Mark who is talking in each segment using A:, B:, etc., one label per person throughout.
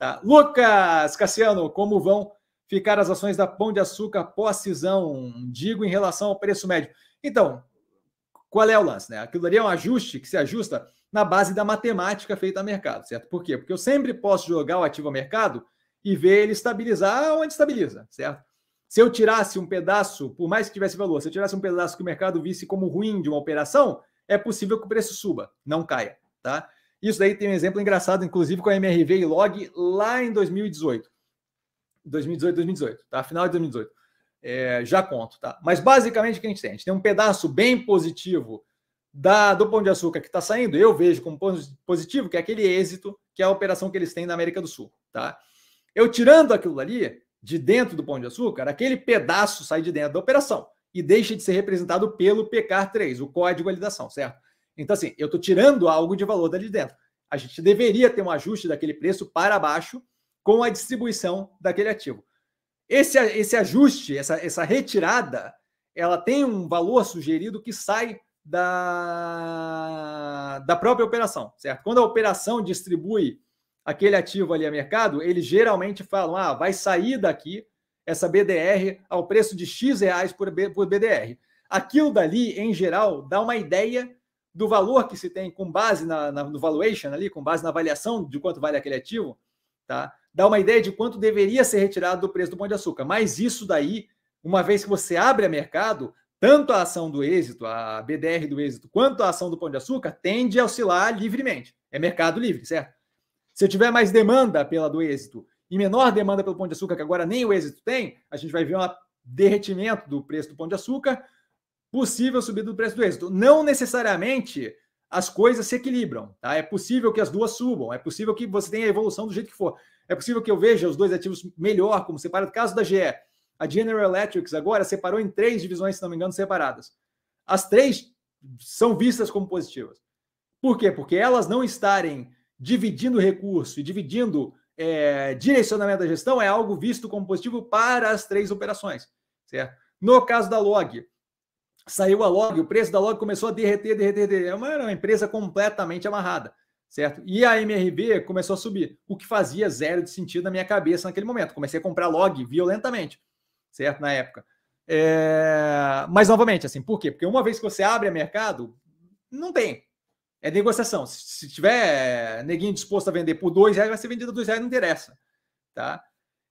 A: Tá? Lucas Cassiano, como vão ficar as ações da Pão de Açúcar pós-cisão? Digo em relação ao preço médio. Então, qual é o lance? Né? Aquilo ali é um ajuste que se ajusta na base da matemática feita a mercado, certo? Por quê? Porque eu sempre posso jogar o ativo a mercado e ver ele estabilizar onde estabiliza, certo? Se eu tirasse um pedaço, por mais que tivesse valor, se eu tirasse um pedaço que o mercado visse como ruim de uma operação, é possível que o preço suba, não caia, tá? Isso daí tem um exemplo engraçado, inclusive com a MRV e Log lá em 2018. 2018, 2018, tá? Final de 2018. É, já conto, tá? Mas basicamente o que a gente tem? A gente tem um pedaço bem positivo da, do Pão de Açúcar que está saindo, eu vejo como positivo, que é aquele êxito, que é a operação que eles têm na América do Sul, tá? Eu tirando aquilo ali de dentro do Pão de Açúcar, aquele pedaço sai de dentro da operação e deixa de ser representado pelo PCAR3, o código de validação, certo? Então, assim, eu estou tirando algo de valor dali dentro. A gente deveria ter um ajuste daquele preço para baixo com a distribuição daquele ativo. Esse, esse ajuste, essa, essa retirada, ela tem um valor sugerido que sai da, da própria operação, certo? Quando a operação distribui aquele ativo ali a mercado, eles geralmente falam: ah, vai sair daqui essa BDR ao preço de X reais por, por BDR. Aquilo dali, em geral, dá uma ideia do valor que se tem com base na, na, no valuation ali, com base na avaliação de quanto vale aquele ativo, tá? Dá uma ideia de quanto deveria ser retirado do preço do pão de açúcar. Mas isso daí, uma vez que você abre a mercado, tanto a ação do êxito, a BDR do êxito, quanto a ação do Pão de Açúcar tende a oscilar livremente. É mercado livre, certo? Se eu tiver mais demanda pela do êxito e menor demanda pelo Pão de Açúcar, que agora nem o êxito tem, a gente vai ver um derretimento do preço do Pão de Açúcar, possível subida do preço do êxito. Não necessariamente as coisas se equilibram, tá? É possível que as duas subam, é possível que você tenha evolução do jeito que for. É possível que eu veja os dois ativos melhor, como separado. Caso da GE, a General Electric agora separou em três divisões, se não me engano, separadas. As três são vistas como positivas. Por quê? Porque elas não estarem dividindo recurso e dividindo é, direcionamento da gestão é algo visto como positivo para as três operações. Certo? No caso da Log, saiu a Log, o preço da Log começou a derreter, derreter, derreter. É uma, uma empresa completamente amarrada. Certo? E a MRV começou a subir, o que fazia zero de sentido na minha cabeça naquele momento. Comecei a comprar Log violentamente certo? Na época. É... Mas, novamente, assim, por quê? Porque uma vez que você abre mercado, não tem. É negociação. Se tiver neguinho disposto a vender por dois reais, vai ser vendido por dois reais, não interessa. Tá?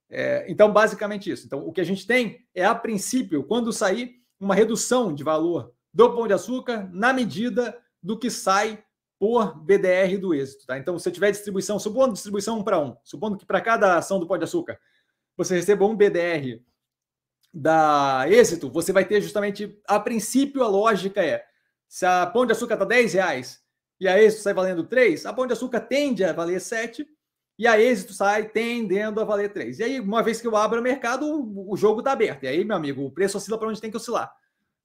A: É... então, basicamente isso. Então, o que a gente tem é, a princípio, quando sair, uma redução de valor do pão de açúcar na medida do que sai por BDR do êxito. Tá? Então, se tiver distribuição, supondo distribuição um para um, supondo que para cada ação do pão de açúcar você receba um BDR da êxito, você vai ter justamente, a princípio, a lógica é: se a pão de açúcar está 10 reais e a êxito sai valendo 3, a pão de açúcar tende a valer 7 e a êxito sai tendendo a valer 3. E aí, uma vez que eu abro o mercado, o jogo está aberto. E aí, meu amigo, o preço oscila para onde tem que oscilar.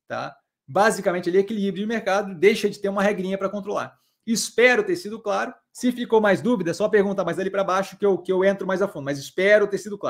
A: Tá? Basicamente, ele equilíbrio de mercado, deixa de ter uma regrinha para controlar. Espero ter sido claro. Se ficou mais dúvida, é só pergunta mais ali para baixo que eu, que eu entro mais a fundo. Mas espero ter sido claro.